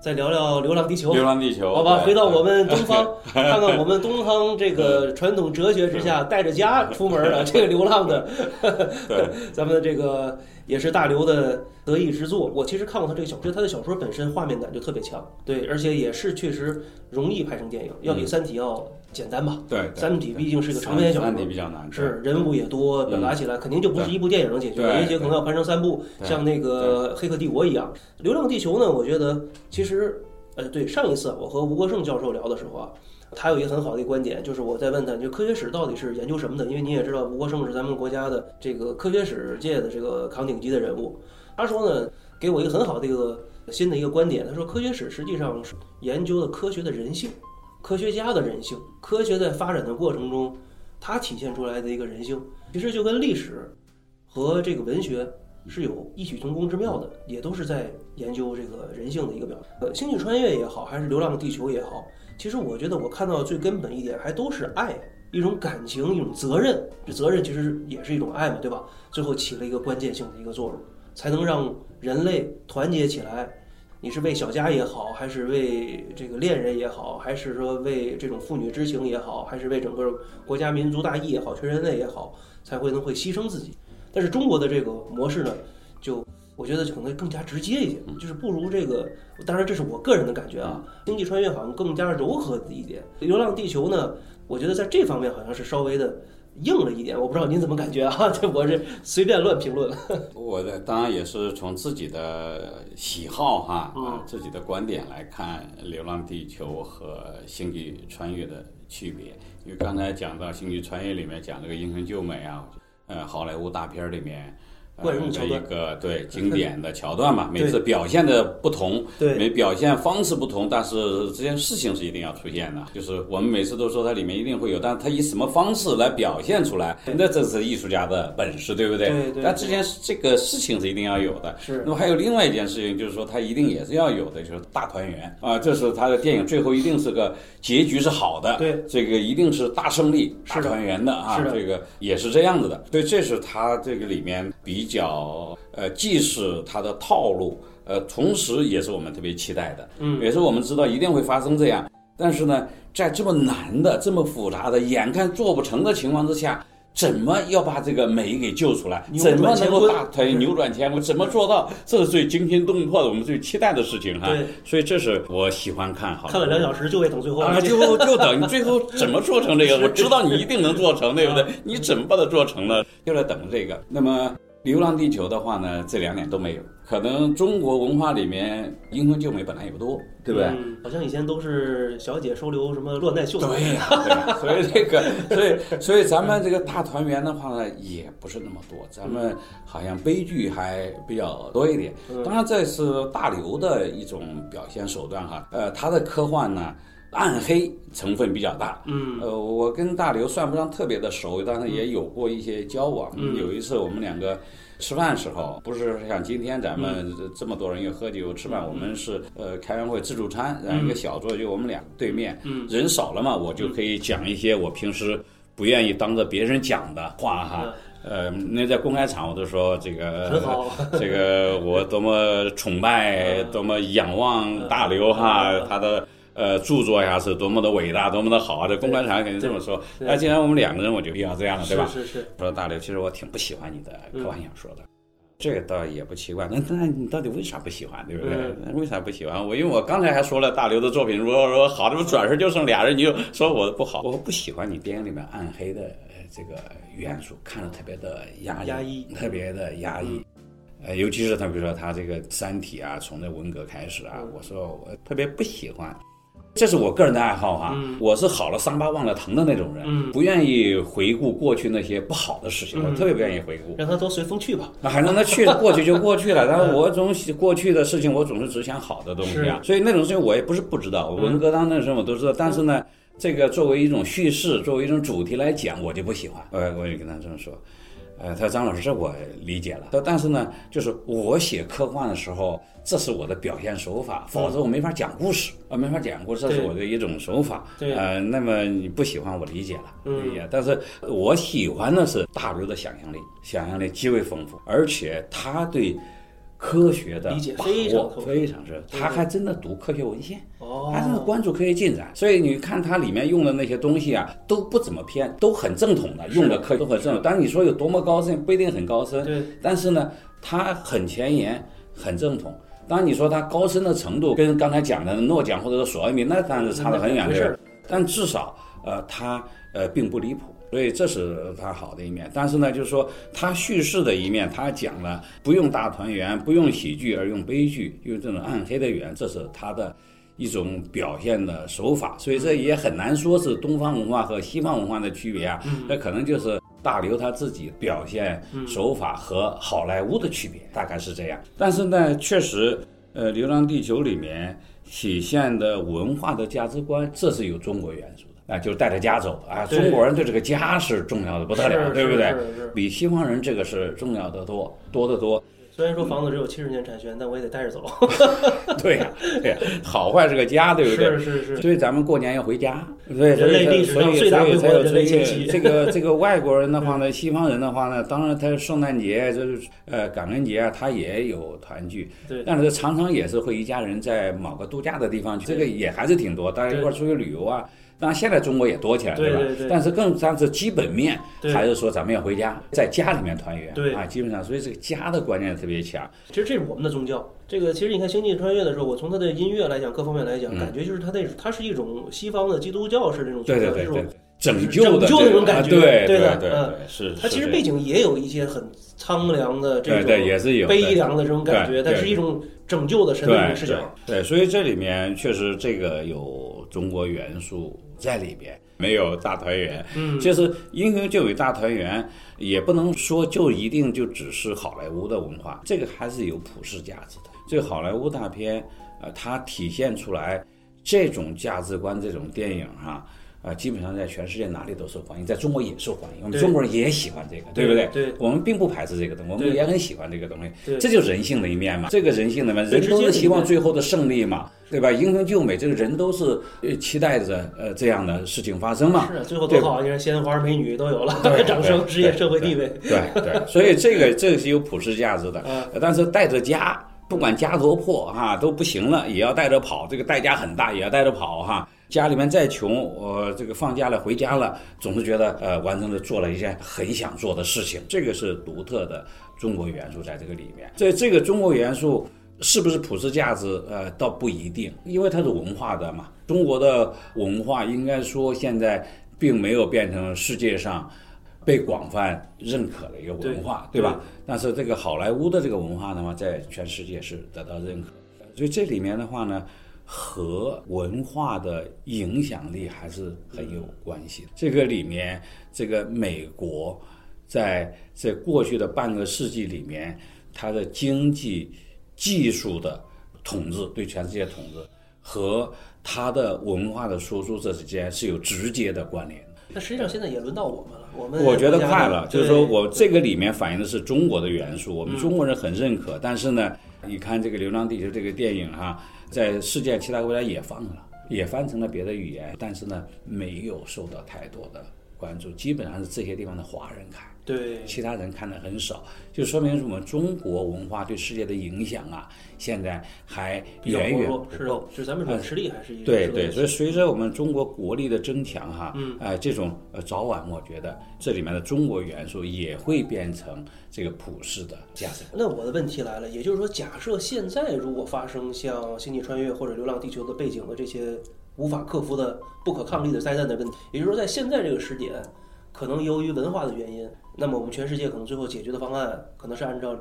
再聊聊《流浪地球》，流浪地球，好吧，回到我们东方，看看我们东方这个传统哲学之下带着家出门的 这个流浪的，对。咱们这个也是大刘的得意之作。我其实看过他这个小说，他的小说本身画面感就特别强，对，而且也是确实容易拍成电影，要比《三体》要简单吧。对，《三体》毕竟是个长篇小三体说。比较难，是人物也多，表达起来肯定就不是一部电影能解决的，对也许可能要拍成三部，像那个《黑客帝国》一样。《流浪地球》呢，我觉得其实，呃，对，上一次我和吴国胜教授聊的时候啊，他有一个很好的一个观点，就是我在问他，就科学史到底是研究什么的？因为你也知道，吴国胜是咱们国家的这个科学史界的这个扛鼎级的人物。他说呢，给我一个很好的一个新的一个观点，他说科学史实际上是研究的科学的人性，科学家的人性，科学在发展的过程中，它体现出来的一个人性，其实就跟历史和这个文学是有异曲同工之妙的，也都是在研究这个人性的一个表现。呃，星际穿越也好，还是流浪地球也好，其实我觉得我看到最根本一点，还都是爱，一种感情，一种责任。这责任其实也是一种爱嘛，对吧？最后起了一个关键性的一个作用，才能让人类团结起来。你是为小家也好，还是为这个恋人也好，还是说为这种父女之情也好，还是为整个国家民族大义也好，全人类也好，才会能会牺牲自己。但是中国的这个模式呢，就我觉得可能更加直接一些，就是不如这个。当然，这是我个人的感觉啊。星际穿越好像更加柔和一点，流浪地球呢，我觉得在这方面好像是稍微的硬了一点。我不知道您怎么感觉啊？这我是随便乱评论。我的当然也是从自己的喜好哈，嗯啊，自己的观点来看《流浪地球》和《星际穿越》的区别。因为刚才讲到《星际穿越》里面讲这个英雄救美啊，呃，好莱坞大片里面。呃惯用桥段的一个对经典的桥段嘛，每次表现的不同，对每表现方式不同，但是这件事情是一定要出现的。就是我们每次都说它里面一定会有，但是它以什么方式来表现出来，那这是艺术家的本事，对不对？对对但这件事这个事情是一定要有的。是那么还有另外一件事情，就是说它一定也是要有的，就是大团圆啊，这是他的电影最后一定是个结局是好的，对，这个一定是大胜利、是团圆的啊，是的这个也是这样子的。所以这是他这个里面比较呃，既是它的套路，呃，同时也是我们特别期待的，嗯，也是我们知道一定会发生这样。但是呢，在这么难的、这么复杂的、眼看做不成的情况之下，怎么要把这个美给救出来？怎么能够大腿扭转乾坤？怎么做到？这是最惊心动魄的，我们最期待的事情哈。对，所以这是我喜欢看好。看了两小时就为等最后啊，就就等你最后怎么做成这个？我知道你一定能做成，对不对？你怎么把它做成呢？就在等这个。那么《流浪地球》的话呢，这两点都没有。可能中国文化里面英雄救美本来也不多，对不对？嗯好像以前都是小姐收留什么落难秀才。对呀、所以这个，所以所以咱们这个大团圆的话呢，也不是那么多，咱们好像悲剧还比较多一点。嗯当然，这是大刘的一种表现手段哈。呃，他的科幻呢，暗黑成分比较大。嗯呃，我跟大刘算不上特别的熟，但是也有过一些交往。嗯有一次我们两个。吃饭时候不是像今天咱们嗯这这么多人又喝酒吃饭，我们是呃开完会自助餐，然后一个小桌就我们俩对面，嗯人少了嘛，我就可以讲一些我平时不愿意当着别人讲的话哈。呃，那在公开场我都说这个，这个我多么崇拜，多么仰望大刘哈，他的。呃，著作呀是多么的伟大，多么的好啊！这公关场肯定这么说。那既然我们两个人，我就必要这样了，对吧？是是是，说大刘，其实我挺不喜欢你的嗯科幻小说的，这个倒也不奇怪。那那你到底为啥不喜欢，对不对？嗯为啥不喜欢？我因为我刚才还说了大刘的作品，如果说好，这不转身就剩俩人，你就说我不好。我不喜欢你电影里面暗黑的呃这个元素，看着特别的压抑，压抑特别的压抑。呃，尤其是他，比如说他这个《三体》啊，从那文革开始啊，我说我特别不喜欢。这是我个人的爱好哈，嗯我是好了伤疤忘了疼的那种人，嗯不愿意回顾过去那些不好的事情，我嗯特别不愿意回顾。让它都随风去吧。那还让他去了，过去就过去了。但是我总喜过去的事情，我总是只想好的东西啊。所以那种事情我也不是不知道，文革当那时候我都知道。但是呢，这个作为一种叙事，作为一种主题来讲，我就不喜欢。呃，我也跟他这么说。呃，他说张老师，这我理解了。他说但是呢，就是我写科幻的时候，这是我的表现手法，否则我没法讲故事啊，没法讲故事，这是我的一种手法。对呃，那么你不喜欢，我理解了。嗯理解。但是我喜欢的是大刘的想象力，想象力极为丰富，而且他对科学的理解把握非常深，他还真的读科学文献。哦，他真的关注科学进展，所以你看它里面用的那些东西啊，都不怎么偏，都很正统的，用的科学都很正统。当然你说有多么高深，不一定很高深，对，但是呢，它很前沿，很正统。当然你说它高深的程度跟刚才讲的诺奖或者说索尔米，那当然是差得很远的事儿，但至少呃，它呃并不离谱。所以这是他好的一面，但是呢，就是说他叙事的一面，他讲了不用大团圆，不用喜剧，而用悲剧，用这种暗黑的语言，这是他的一种表现的手法。所以这也很难说是东方文化和西方文化的区别啊，那可能就是大刘他自己表现手法和好莱坞的区别，大概是这样。但是呢，确实，呃，《流浪地球》里面体现的文化的价值观，这是有中国元素的。啊，就是带着家走啊！中国人对这个家是重要的不得了，对不对？比西方人这个是重要的多，多得多。虽然说房子只有七十年产权，但我也得带着走。对呀、对呀、好坏是个家，对不对？是是是，所以咱们过年要回家，对，所人类以历史上所以最大规模所以才有的人类这个这个 这个外国人的话呢，西方人的话呢，当然他圣诞节就是呃感恩节啊，他也有团聚，对但是常常也是会一家人在某个度假的地方去，这个也还是挺多，大家一块儿出去旅游啊。当然现在中国也多起来，吧？对对对但是更但是基本面对还是说咱们要回家，在家里面团圆，对啊，基本上所以这个家的观念特别强。其实这是我们的宗教。这个其实你看《星际穿越》的时候，我从它的音乐来讲，各方面来讲，嗯感觉就是它那它是一种西方的基督教式这种宗对教，这种对对对，拯救的拯救那种感觉啊对对的对嗯对，是。它其实背景也有一些很苍凉的这对对也种是有悲凉的这种感觉，但是一种拯救的神的视角。对，所以这里面确实这个有中国元素在里边，没有大团圆。嗯，就是英雄救美大团圆，也不能说就一定就只是好莱坞的文化，这个还是有普世价值的。这个好莱坞大片，呃，它体现出来这种价值观，这种电影哈、呃，基本上在全世界哪里都受欢迎，在中国也受欢迎，我们中国人也喜欢这个，对不对？对我们并不排斥这个东西，我们也很喜欢这个东西，对这就是人性的一面嘛。这个人性的一面，最直接的一人都是希望最后的胜利嘛，对吧？英雄救美，这个人都是呃期待着呃这样的事情发生嘛。是啊，最后多好，你看鲜花美女都有了对，掌声、对职业、社会地位。对对，所以这个这个是有普世价值的，但是带着家，不管家多破哈、都不行了，也要带着跑，这个代价很大，也要带着跑哈、家里面再穷，我、这个放假了回家了，总是觉得呃完成了做了一件很想做的事情，这个是独特的中国元素在这个里面。这这个中国元素是不是普世价值？呃，倒不一定，因为它是文化的嘛。中国的文化应该说现在并没有变成世界上被广泛认可的一个文化，对对吧？但是这个好莱坞的这个文化的话，在全世界是得到认可的，所以这里面的话呢，和文化的影响力还是很有关系的。这个里面，这个美国在在过去的半个世纪里面，它的经济、技术的统治，对全世界统治和它的文化的输出这之间是有直接的关联。那实际上现在也轮到我们了，我们我觉得快了，就是说我这个里面反映的是中国的元素，我们中国人很认可。但是呢，你看这个《流浪地球》这个电影哈、在世界其他国家也放了，也翻成了别的语言，但是呢，没有受到太多的关注，基本上是这些地方的华人看。对其他人看的很少，就说明我们中国文化对世界的影响啊，现在还远远不够。，就是咱们软实力还是一个对对，所以随着我们中国国力的增强哈，嗯，呃，这种呃早晚，我觉得这里面的中国元素也会变成这个普世的价值。那我的问题来了，也就是说，假设现在如果发生像《星际穿越》或者《流浪地球》的背景的这些无法克服的不可抗力的灾难的问题，也就是说，在现在这个时点，可能由于文化的原因，那么我们全世界可能最后解决的方案可能是按照《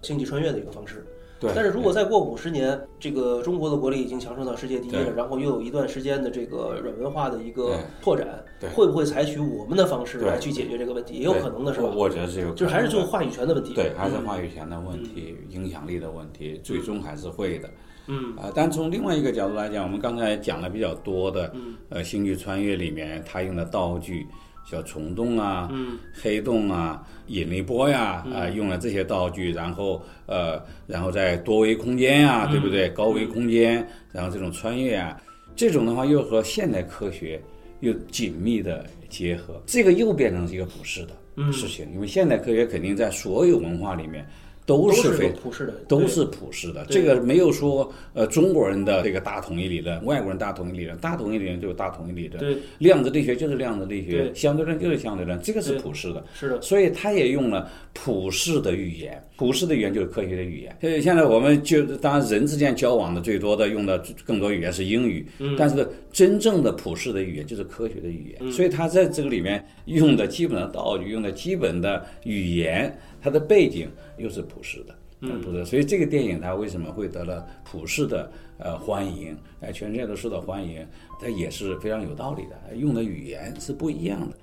星际穿越》的一个方式。对但是如果再过五十年，这个中国的国力已经强盛到世界第一了，然后又有一段时间的这个软文化的一个拓展对，会不会采取我们的方式来去解决这个问题？也有可能的是吧我？觉得是有可能的，就是还是就话语权的问题。对，还是嗯话语权的问题、影响力的问题，最终还是会的。嗯啊，但从另外一个角度来讲，我们刚才讲的比较多的，嗯呃，《星际穿越》里面它用的道具，叫虫洞啊、嗯。黑洞啊、引力波呀，啊、用了这些道具，然后呃，然后在多维空间呀、嗯。对不对？高维空间，然后这种穿越啊，这种的话又和现代科学又紧密的结合，这个又变成是一个普世的嗯。事情，因为现代科学肯定在所有文化里面都都是普世的，都是普世的，这个没有说呃中国人的这个大统一理论，外国人大统一理论，大统一理论就是大统一理论，对。量子力学就是量子力学，相对论就是相对论，这个是普世的。是的，所以他也用了普世的语言，普世的语言就是科学的语言。所以，现在我们就当然人之间交往的最多的用的更多语言是英语，嗯。但是真正的普世的语言就是科学的语言。所以他在这个里面用的基本的道具，用的基本的语言，它的背景又是普世的。嗯，不是，所以这个电影它为什么会得了普世的呃欢迎？哎，全世界都受到欢迎，它也是非常有道理的。用的语言是不一样的。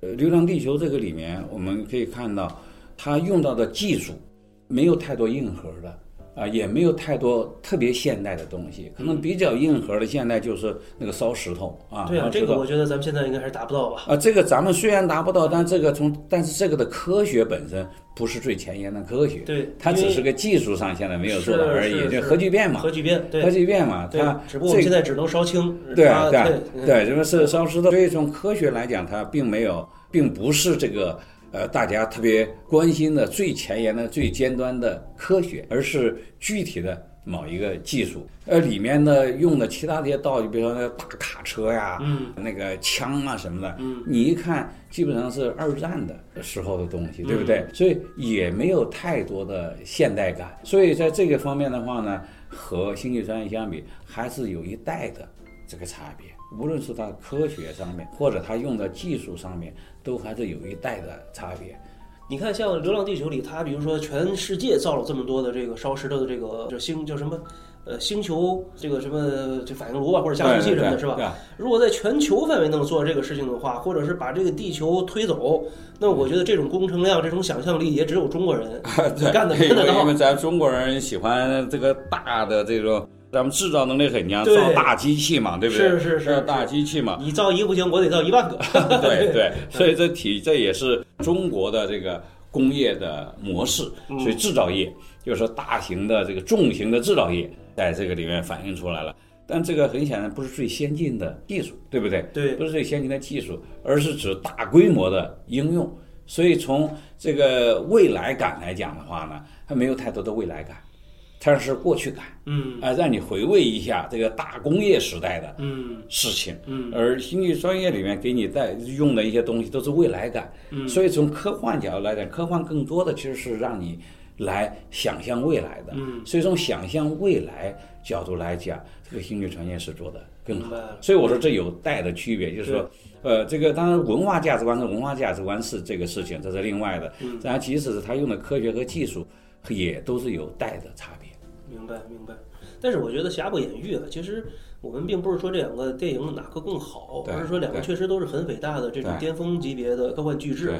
呃，《流浪地球》这个里面，我们可以看到，它用到的技术没有太多硬核的啊，也没有太多特别现代的东西，可能比较硬核的现代就是那个烧石头啊。对啊，这个我觉得咱们现在应该还是达不到吧。啊，这个咱们虽然达不到，但这个从但是这个的科学本身不是最前沿的科学，对它只是个技术上现在没有做到而已，是就核聚变嘛，核聚变，对。核聚变嘛，它，只不过我们现在只能烧氢，对啊对啊对，因为是烧石头，所以从科学来讲，它并没有，并不是这个呃大家特别关心的最前沿的、最尖端的科学，而是具体的某一个技术。呃，里面呢用的其他的一些道具，比如说那个大卡车呀，嗯，那个枪啊什么的，嗯，你一看基本上是二战的时候的东西，对不嗯对？所以也没有太多的现代感。所以在这个方面的话呢，和《星际穿越》相比，还是有一代的这个差别。无论是它科学上面，或者它用的技术上面，都还是有一代的差别。你看，像《流浪地球》里，它比如说全世界造了这么多的这个烧石头的这个这星叫什么？呃，星球这个什么这反应炉啊，或者加速器什么的，是吧？如果在全球范围能做这个事情的话，或者是把这个地球推走，那我觉得这种工程量、这种想象力也只有中国人 对，干的因为因干得到为。咱中国人喜欢这个大的这种，咱们制造能力很强，造大机器嘛，对不对？是是是大机器嘛，你造一个不行，我得造一万个。对对，所以这体这也是中国的这个工业的模式，嗯所以制造业就是说大型的这个重型的制造业在这个里面反映出来了。但这个很显然不是最先进的技术，对不对？对不是最先进的技术，而是指大规模的应用。所以从这个未来感来讲的话呢，它没有太多的未来感，它是过去感嗯啊，让你回味一下这个大工业时代的嗯事情。嗯而星际穿越里面给你带用的一些东西都是未来感，嗯所以从科幻角度来讲，科幻更多的其实是让你来想象未来的。嗯所以从想象未来角度来讲，这个星际穿越是做的更好。所以我说这有代的区别，就是说，呃，这个当然文化价值观和文化价值观是这个事情，这是另外的。嗯然后即使是他用的科学和技术，也都是有代的差别。明白明白。但是我觉得瑕不掩瑜啊，其实我们并不是说这两个电影哪个更好，对而是说两个确实都是很伟大的这种巅峰级别的科幻巨制。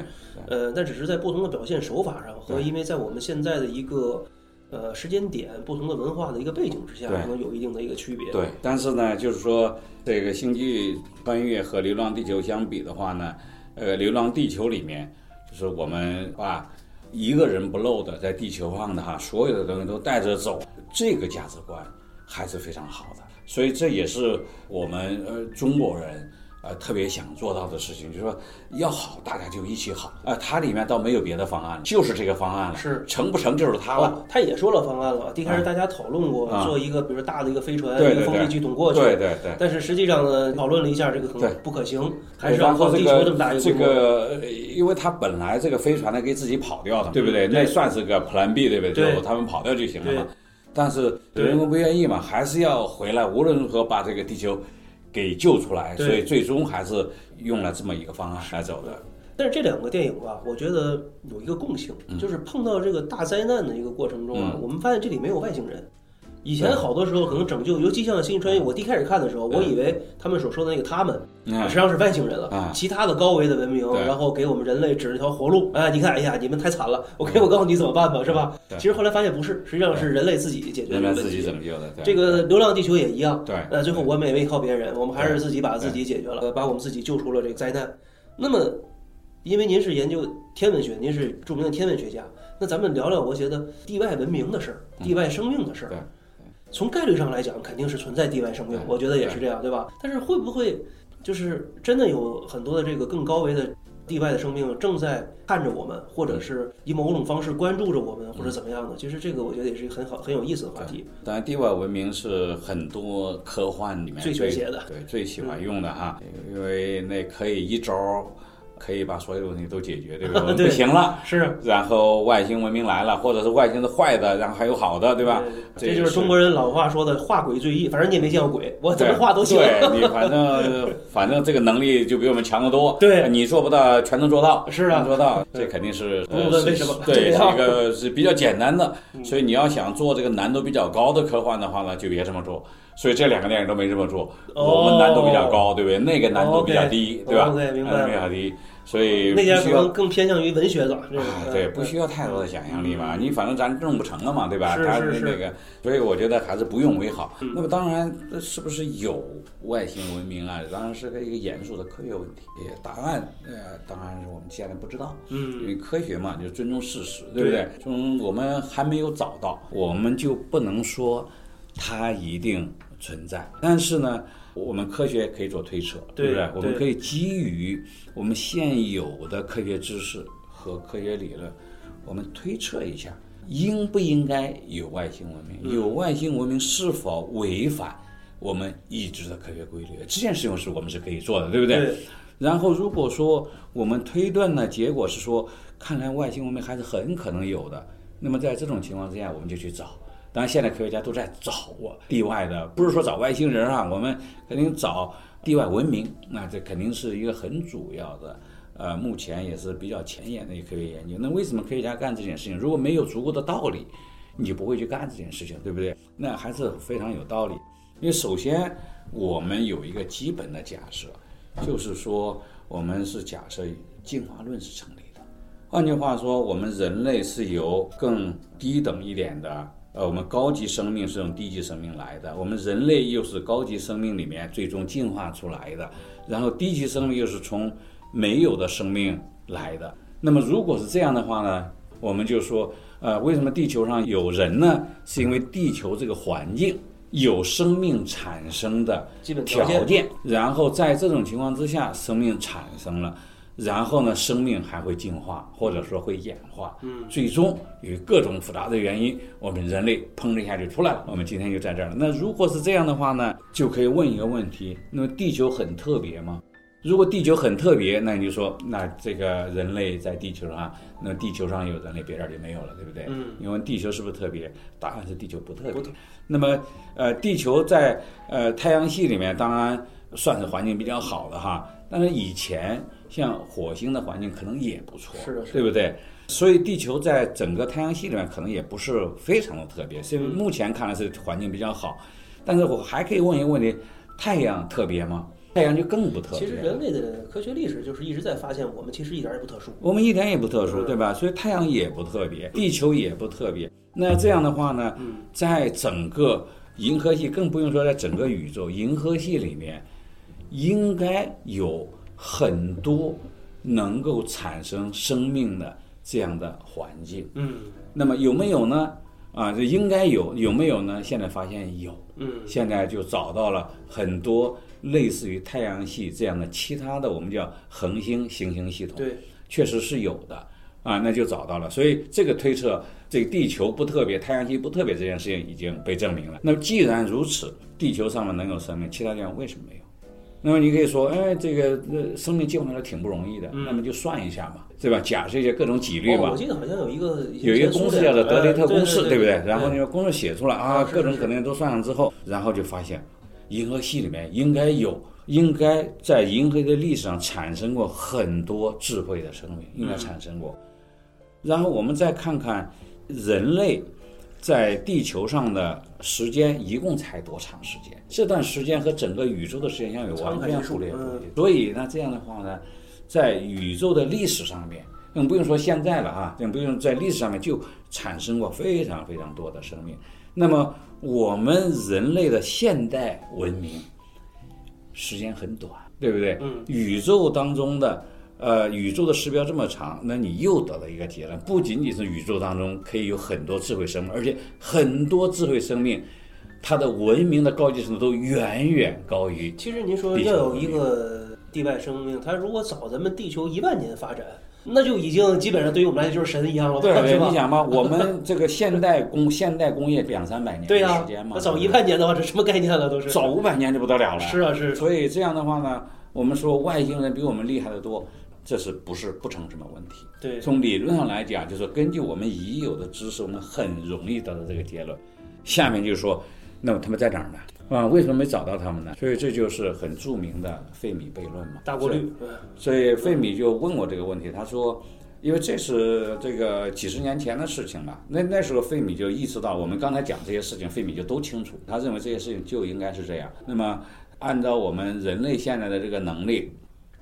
呃，但只是在不同的表现手法上和因为在我们现在的一个呃时间点、不同的文化的一个背景之下，可能有一定的一个区别。对，但是呢，就是说这个《星际穿越》和《流浪地球》相比的话呢，呃，《流浪地球》里面就是我们把一个人不漏的在地球上的哈，所有的东西都带着走，这个价值观还是非常好的。所以这也是我们呃中国人。呃，特别想做到的事情，就是说要好，大家就一起好。啊、它里面倒没有别的方案，就是这个方案了。是成不成就是它了。哦，他也说了方案了。一开始大家讨论过啊做一个，比如大的一个飞船，一个风力系统过去。对对对。但是实际上呢，讨论了一下，这个可能不可行，还是靠地球这么大一个。这。个，呃因为他本来这个飞船呢可以自己跑掉的，对不对？对那算是个 Plan B，对不对？对就他们跑掉就行了嘛对。但是对。人们不愿意嘛，还是要回来，无论如何把这个地球给救出来。所以最终还是用了这么一个方案来走的。但是这两个电影吧，我觉得有一个共性，就是碰到这个大灾难的一个过程中啊，嗯。我们发现这里没有外星人，以前好多时候可能拯救，尤其像《星际穿越》，我第一开始看的时候，我以为他们所说的那个他们，嗯实际上是外星人了。啊其他的高维的文明，然后给我们人类指了条活路。哎，你看，哎呀，你们太惨了，我给我告诉你怎么办吧，是吧？其实后来发现不是，实际上是人类自己解决的问题。自己拯救的。这个《流浪地球》也一样。对那，最后我们也没靠别人，我们还是自己把自己解决了，呃把我们自己救出了这个灾难。那么，因为您是研究天文学，您是著名的天文学家，那咱们聊聊，我觉得地外文明的事儿，地外生命的事儿。对从概率上来讲，肯定是存在地外生命，我觉得也是这样，对吧？但是会不会就是真的有很多的这个更高维的地外的生命正在看着我们，或者是以某种方式关注着我们，或者怎么样的？其实这个我觉得也是一个很好、很有意思的话题。当然，地外文明是很多科幻里面最喜欢的对，最喜欢用的哈，因为那可以一招儿可以把所有的问题都解决，对 不对？我们不行了，是，然后外星文明来了，或者是外星的坏的，然后还有好的，对吧？这就是中国人老话说的“画鬼最易”，反正你也没见过鬼，我怎么对画都行。对你反正 反正这个能力就比我们强得多。对你做不到，全能做到。是啊做到，这肯定是不用呃是问为什么对，是这个是比较简单的。嗯所以你要想做这个难度比较高的科幻的话呢，就别这么做。所以这两个电影都没这么做，哦我们难度比较高，对不对？那个难度比较低对吧 OK，明白难度比较低，所以那家可能更偏向于文学了，这个啊，对，不需要太多的想象力嘛，嗯你反正咱弄不成了嘛，对吧？是他是是那个，所以我觉得还是不用为好。嗯那么当然，这是不是有外星文明啊？当然是个一个严肃的科学问题。答案，呃，当然是我们现在不知道。嗯因为科学嘛，就尊重事实，对不对？从我们还没有找到，我们就不能说它一定存在。但是呢，我们科学可以做推测，对不对？我们可以基于我们现有的科学知识和科学理论，我们推测一下，应不应该有外星文明？有外星文明是否违反我们已知的科学规律？这件事情是我们是可以做的，对不对？对然后，如果说我们推断的结果是说，看来外星文明还是很可能有的，那么在这种情况之下，我们就去找。当然，现在科学家都在找啊，地外的，不是说找外星人啊，我们肯定找地外文明。那这肯定是一个很主要的，呃，目前也是比较前沿的一个科学研究。那为什么科学家干这件事情？如果没有足够的道理，你就不会去干这件事情，对不对？那还是非常有道理。因为首先我们有一个基本的假设，就是说我们是假设进化论是成立的。换句话说，我们人类是由更低等一点的，呃，我们高级生命是从低级生命来的，我们人类又是高级生命里面最终进化出来的，然后低级生命又是从没有的生命来的。那么如果是这样的话呢，我们就说，呃，为什么地球上有人呢？是因为地球这个环境有生命产生的基本条件条件，然后在这种情况之下，生命产生了，然后呢，生命还会进化，或者说会演化，嗯，最终由于各种复杂的原因，我们人类砰的一下就出来了，我们今天就在这儿了。那如果是这样的话呢，就可以问一个问题：那么地球很特别吗？如果地球很特别，那你就说，那这个人类在地球上，那地球上有人类，别人就没有了，对不对？嗯。因为地球是不是特别？答案是地球不特别。不特那么，呃，地球在呃太阳系里面，当然算是环境比较好的哈。但是以前像火星的环境可能也不错，是的是对不对？所以地球在整个太阳系里面可能也不是非常的特别，所以嗯目前看来是环境比较好。但是我还可以问一个问题：太阳特别吗？太阳就更不特别。其实人类的科学历史就是一直在发现，我们其实一点也不特殊。我们一点也不特殊，嗯对吧？所以太阳也不特别，地球也不特别。那这样的话呢，在整个银河系，更不用说在整个宇宙，银河系里面，应该有很多能够产生生命的这样的环境。嗯那么有没有呢？啊，这应该有，有没有呢？现在发现有。嗯现在就找到了很多类似于太阳系这样的其他的我们叫恒星行星系统，对，确实是有的啊，那就找到了。所以这个推测，这个地球不特别，太阳系不特别这件事情已经被证明了。那么既然如此，地球上面能有生命，其他地方为什么没有？那么你可以说，哎，这个呃生命进化来挺不容易的，那么就算一下嘛，对吧？假设一些各种几率嗯哦，嘛我，记得好像有一个有一个公式叫做德雷特公式，呃对不对？然后那个公式写出来啊，各种可能都算上之后，然后就发现，银河系里面应该有，应该在银河的历史上产生过很多智慧的生命，应该产生过。然后我们再看看人类在地球上的时间一共才多长时间？这段时间和整个宇宙的时间相比完全互列不嗯离。所以呢，这样的话呢，在宇宙的历史上面，更不用说现在了啊，更不用在历史上面就产生过非常非常多的生命。那么我们人类的现代文明时间很短，对不对？嗯。宇宙当中的呃，宇宙的时标这么长，那你又得到一个结论，不仅仅是宇宙当中可以有很多智慧生命，而且很多智慧生命，它的文明的高级程度都远远高于其实您说要有一个地外生命，它如果早咱们地球一万年发展，那就已经基本上对于我们来讲就是神一样了吧，对吧你？想嘛，我们这个现代工现代工业两三百年、的时间嘛，那早一万年的话，这什么概念了？都是早五百年就不得了了。是啊是，所以这样的话呢，我们说外星人比我们厉害得多，这是不是不成什么问题？对，从理论上来讲，就是根据我们已有的知识，我们很容易得到这个结论。下面就是说，那么他们在哪儿呢？啊，为什么没找到他们呢？所以这就是很著名的费米悖论嘛。大过滤，嗯所以费米就问我这个问题，他说，因为这是这个几十年前的事情了，那那时候费米就意识到，我们刚才讲这些事情，费米就都清楚，他认为这些事情就应该是这样。那么，按照我们人类现在的这个能力，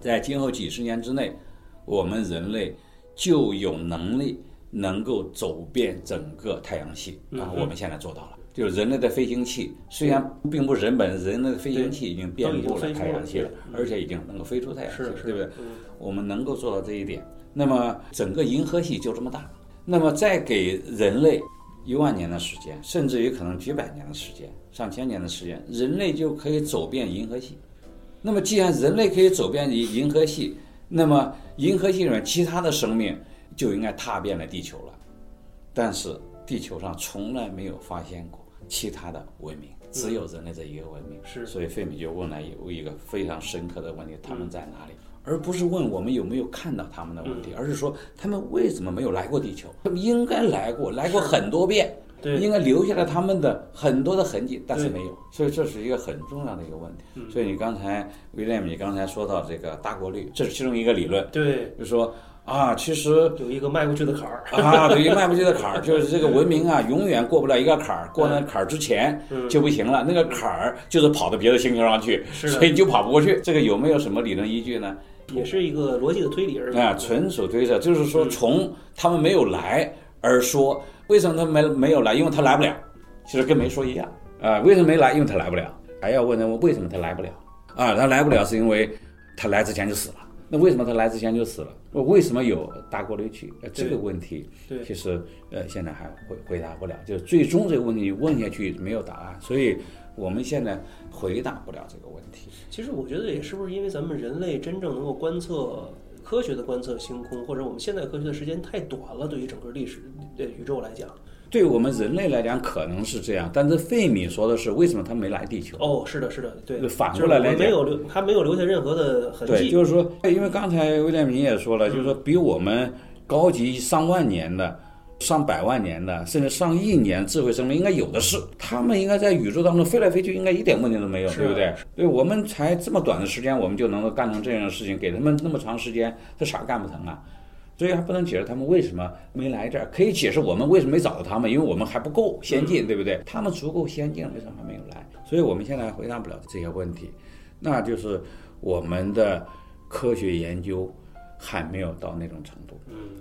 在今后几十年之内，我们人类就有能力能够走遍整个太阳系啊，我们现在做到了。就是人类的飞行器，虽然并不是人本，人类的飞行器已经遍布了太阳系了，而且已经能够飞出太阳系了，对不对？嗯我们能够做到这一点，那么整个银河系就这么大，那么再给人类一万年的时间，甚至于可能几百年的时间、上千年的时间，人类就可以走遍银河系。那么既然人类可以走遍银银河系，那么银河系里面其他的生命就应该踏遍了地球了。但是地球上从来没有发现过其他的文明，只有人类这一个文明。是所以费米就问了有一个非常深刻的问题：他们在哪里？而不是问我们有没有看到他们的问题，而是说他们为什么没有来过地球？他们应该来过，来过很多遍，对应该留下了他们的很多的痕迹，但是没有。所以这是一个很重要的一个问题。所以你刚才威廉，你刚才说到这个大过滤，这是其中一个理论，对，就是说啊，其实有一个迈过去的坎儿，啊，有一个迈不去的坎儿，就是这个文明啊，永远过不了一个坎儿，过那坎儿之前就不行了。那个坎儿就是跑到别的星球上去，所以就跑不过去。这个有没有什么理论依据呢？也是一个逻辑的推理而已。啊，纯属推测，就是说从他们没有来而说，为什么他没没有来？因为他来不了，其实跟没说一样啊。为什么没来？因为他来不了。还要问他们为什么他来不了啊？他来不了是因为他来之前就死了。那为什么他来之前就死了？为什么有大过滤器？呃，这个问题对其实呃现在还回回答不了，就是最终这个问题问下去没有答案，所以我们现在回答不了这个问题。其实我觉得也是不是因为咱们人类真正能够观测科学的观测星空，或者我们现代科学的时间太短了，对于整个历史对宇宙来讲。对我们人类来讲可能是这样，但是费米说的是为什么他没来地球？哦，是的，是的，对，反过来来讲没有留，他没有留下任何的痕对，迹。就是说，因为刚才威廉明也说了，就是说比我们高级上万年的、上百万年的，甚至上亿年智慧生命应该有的是，他们应该在宇宙当中飞来飞去，应该一点问题都没有，对不对？对，我们才这么短的时间，我们就能够干成这样的事情，给他们那么长时间，这啥干不成啊？所以还不能解释他们为什么没来这儿，可以解释我们为什么没找到他们，因为我们还不够先进，对不对？他们足够先进，为什么还没有来？所以我们现在回答不了这些问题，那就是我们的科学研究还没有到那种程度，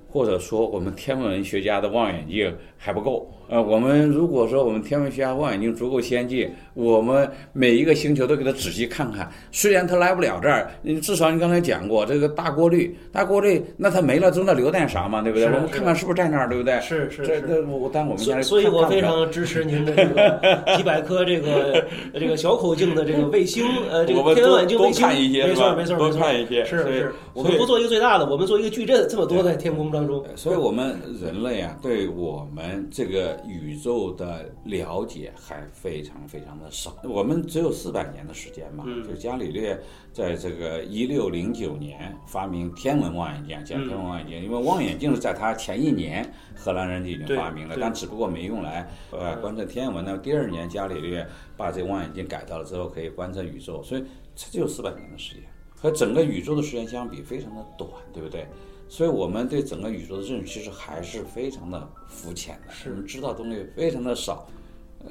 或者说我们天文学家的望远镜还不够。呃，我们如果说我们天文学家望远镜足够先进，我们每一个星球都给它仔细看看。虽然它来不了这儿，你至少你刚才讲过这个大过滤，大过滤，那它没了，中间留点啥嘛，对不对？我们看看是不是在那儿，对不对？是是是。这这我但我们现在所所以，我非常支持您的这个 几百颗这个这个小口径的这个卫星，呃，这个天文望远镜多卫星，多看一些没错没错没错，看一些是是，我们不做一个最大的，我们做一个矩阵，这么多在天空当中。所以，我们人类啊，对我们这个宇宙的了解还非常非常的少。我们只有四百年的时间嘛，嗯就伽利略在这个一六零九年发明天文望远镜，讲天文望远镜，因为望远镜是在他前一年荷兰人就已经发明了，但只不过没用来呃观测天文呢。第二年，伽利略把这个望远镜改造了之后，可以观测宇宙，所以这只有四百年的时间。和整个宇宙的时间相比，非常的短，对不对？所以我们对整个宇宙的认识其实还是非常的肤浅的，是我们知道东西非常的少。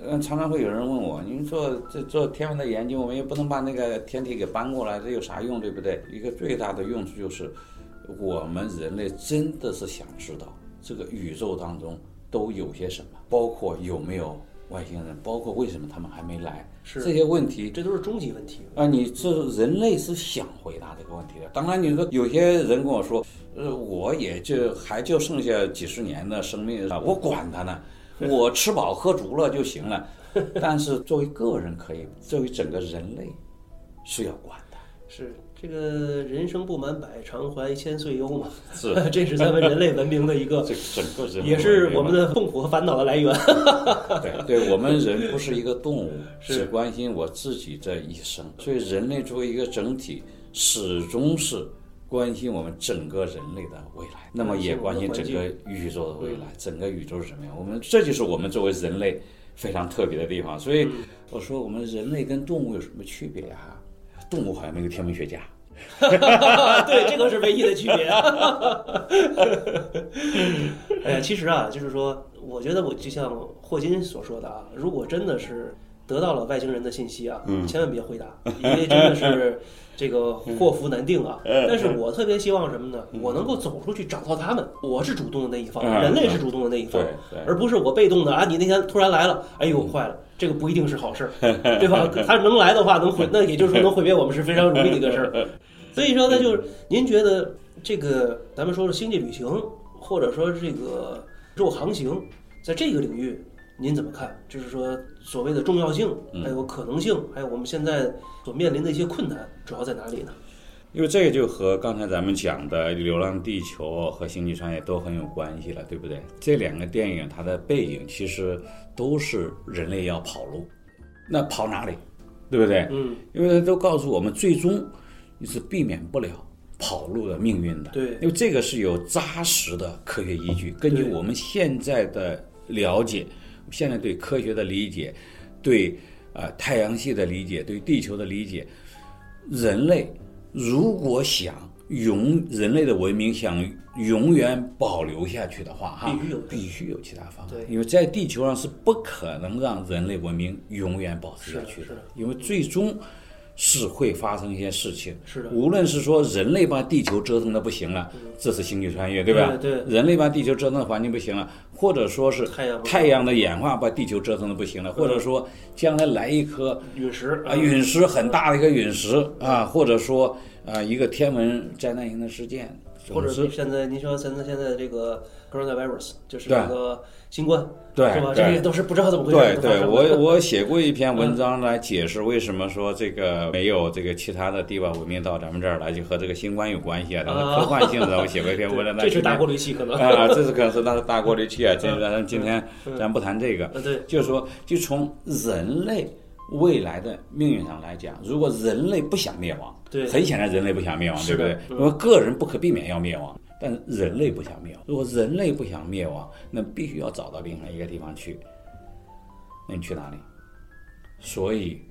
嗯，常常会有人问我，您做这做天文的研究，我们也不能把那个天体给搬过来，这有啥用，对不对？一个最大的用处就是，我们人类真的是想知道这个宇宙当中都有些什么，包括有没有外星人，包括为什么他们还没来，是这些问题这都是终极问题。啊，你这人类是想回答这个问题的。当然，你说有些人跟我说，呃，我也就还就剩下几十年的生命了，我管他呢，我吃饱喝足了就行了。但是作为个人可以，作为整个人类是要管的。是这个人生不满百，常怀千岁忧嘛。是 这是咱们人类文明的一个，这整个人也是我们的痛苦和烦恼的来源。对对，我们人不是一个动物，只关心我自己这一生。所以人类作为一个整体，始终是关心我们整个人类的未来，那么也关心整个宇宙的未来。整个宇宙是什么样？我们这就是我们作为人类非常特别的地方。所以我说，我们人类跟动物有什么区别啊？动物好像没有天文学家。对，这个是唯一的区别。哎，其实啊，就是说，我觉得我就像霍金所说的啊，如果真的是得到了外星人的信息啊，千万别回答，因为真的是这个祸福难定啊。但是我特别希望什么呢？我能够走出去找到他们，我是主动的那一方，嗯人类是主动的那一方对，而不是我被动的啊。你那天突然来了，哎呦，坏了。这个不一定是好事儿，对吧？他能来的话，能毁，那也就是说能毁灭我们是非常容易的一个事儿。所以说，那就是您觉得这个咱们说的星际旅行，或者说这个肉航行，在这个领域您怎么看？就是说所谓的重要性，还有可能性，还有我们现在所面临的一些困难，主要在哪里呢？因为这个就和刚才咱们讲的《流浪地球》和《星际穿越》都很有关系了，对不对？这两个电影它的背景其实都是人类要跑路，那跑哪里，对不对？嗯，因为都告诉我们，最终你是避免不了跑路的命运的。对因为这个是有扎实的科学依据。根据我们现在的了解，现在对科学的理解，对呃太阳系的理解，对地球的理解，人类如果想永人类的文明想永远保留下去的话，哈，必须有必须有其他方法对。因为在地球上是不可能让人类文明永远保持下去的因为最终是会发生一些事情。是的。无论是说人类把地球折腾的不行了，这是星际穿越，对吧？对对。人类把地球折腾的环境不行了，或者说是太阳太阳的演化把地球折腾的不行了，或者说将来来一颗陨石啊，陨石很大的一个陨石啊，或者说啊一个天文灾难性的事件，或者是现在您说现在现在这个 coronavirus 就是对这个新冠，对是吧？这些都是不知道怎么回事。对对，我我写过一篇文章来解释为什么说这个没有这个其他的地方文明到咱们这儿来，就和这个新冠有关系啊，它是科幻性的。我写过一篇文章，这是大过滤器可能。啊，这是可能是那是大过滤器啊。今咱今天咱不谈这个，呃，对，就是说，就从人类未来的命运上来讲，如果人类不想灭亡，对很显然人类不想灭亡，对不对？因为个人不可避免要灭亡，但是人类不想灭亡。如果人类不想灭亡，那必须要找到另外一个地方去。那你去哪里？所以，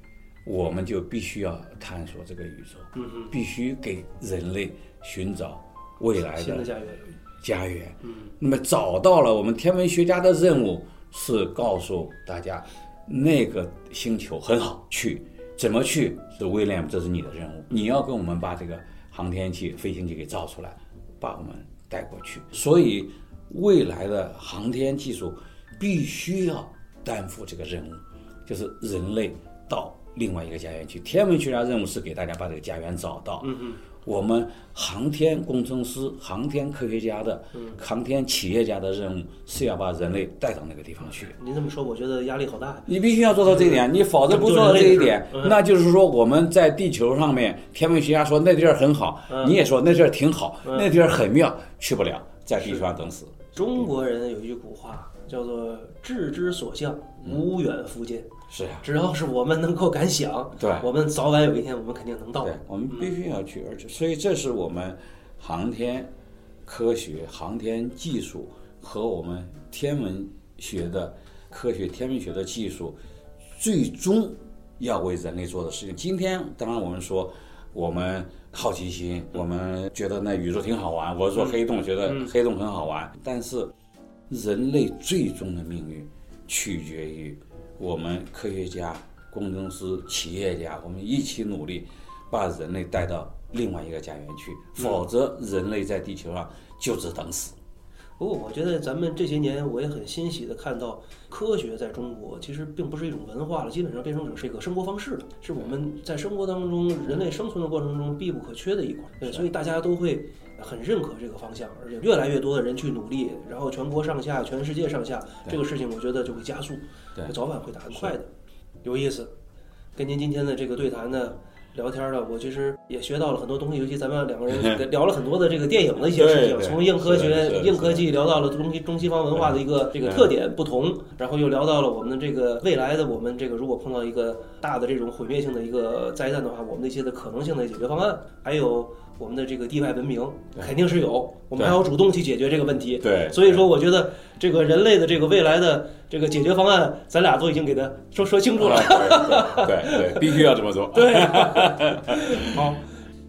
我们就必须要探索这个宇宙，必须给人类寻找未来的家园。家园。嗯，那么找到了，我们天文学家的任务是告诉大家，那个星球很好去，怎么去是威廉，这是你的任务，你要跟我们把这个航天器、飞行器给造出来，把我们带过去。所以，未来的航天技术必须要担负这个任务，就是人类到另外一个家园去。天文学家任务是给大家把这个家园找到。嗯嗯，我们航天工程师、航天科学家的、航天企业家的任务是要把人类带到那个地方去。你这么说，我觉得压力好大。你必须要做到这一点，你否则不做到这一点，那就是说我们在地球上面，天文学家说那地儿很好，你也说那地儿挺好，那地儿很妙，去不了，在地球上等死。中国人有一句古话叫做“志之所向，无远弗届”。是呀，只要是我们能够敢想，对我们早晚有一天我们肯定能到对。，我们必须要去，而且所以这是我们航天科学、航天技术和我们天文学的科学、天文学的技术，最终要为人类做的事情。今天当然我们说，我们好奇心，我们觉得那宇宙挺好玩。我说黑洞，觉得嗯黑洞很好玩，但是人类最终的命运取决于我们科学家、工程师、企业家，我们一起努力，把人类带到另外一个家园去，否则人类在地球上就只等死。不过，我觉得咱们这些年，我也很欣喜的看到，科学在中国其实并不是一种文化了，基本上变成是一个生活方式了，是我们在生活当中人类生存的过程中必不可缺的一块。对，所以大家都会很认可这个方向，而且越来越多的人去努力，然后全国上下、全世界上下，这个事情我觉得就会加速，对早晚会打很快的，有意思。跟您今天的这个对谈呢。聊天呢，我其实也学到了很多东西，尤其咱们两个人 聊了很多的这个电影的一些事情，从硬科学、硬科技聊到了中西中西方文化的一个这个特点不同，然后又聊到了我们的这个未来的我们这个如果碰到一个大的这种毁灭性的一个灾难的话，我们的一些的可能性的解决方案，还有我们的这个地外文明肯定是有，我们还要主动去解决这个问题。对，所以说，我觉得这个人类的这个未来的这个解决方案，咱俩都已经给他说说清楚了。对对对，必须要这么做。对，好，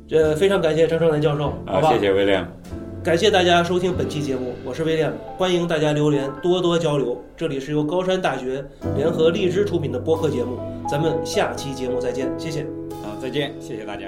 这非常感谢张胜南教授，好？谢谢威廉。感谢大家收听本期节目，我是威廉，欢迎大家留言，多多交流。这里是由高山大学联合荔枝出品的播客节目，咱们下期节目再见，谢谢。好，再见，谢谢大家。